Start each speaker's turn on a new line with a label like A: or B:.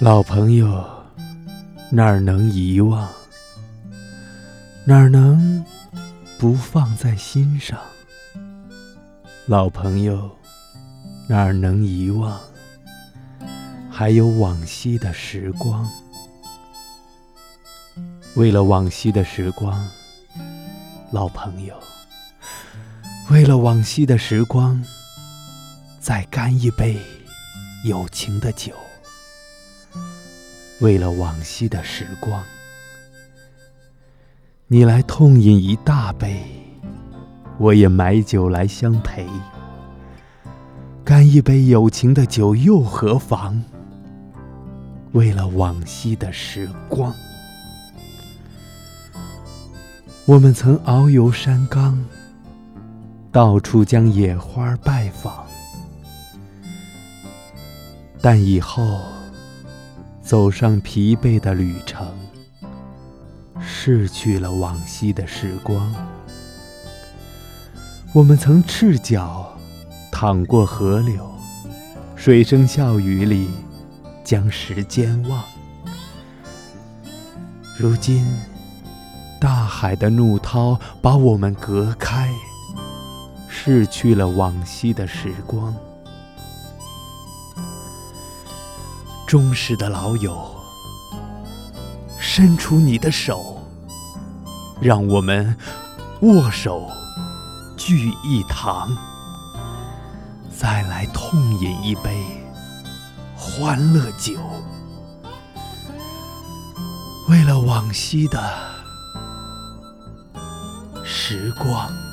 A: 老朋友，哪儿能遗忘？哪儿能不放在心上？老朋友，哪儿能遗忘？还有往昔的时光。为了往昔的时光，老朋友，为了往昔的时光，再干一杯友情的酒。为了往昔的时光，你来痛饮一大杯，我也买酒来相陪。干一杯友情的酒又何妨？为了往昔的时光，我们曾遨游山岗，到处将野花拜访，但以后。走上疲惫的旅程，逝去了往昔的时光。我们曾赤脚淌过河流，水声笑语里将时间忘。如今，大海的怒涛把我们隔开，逝去了往昔的时光。忠实的老友，伸出你的手，让我们握手聚一堂，再来痛饮一杯欢乐酒。为了往昔的时光。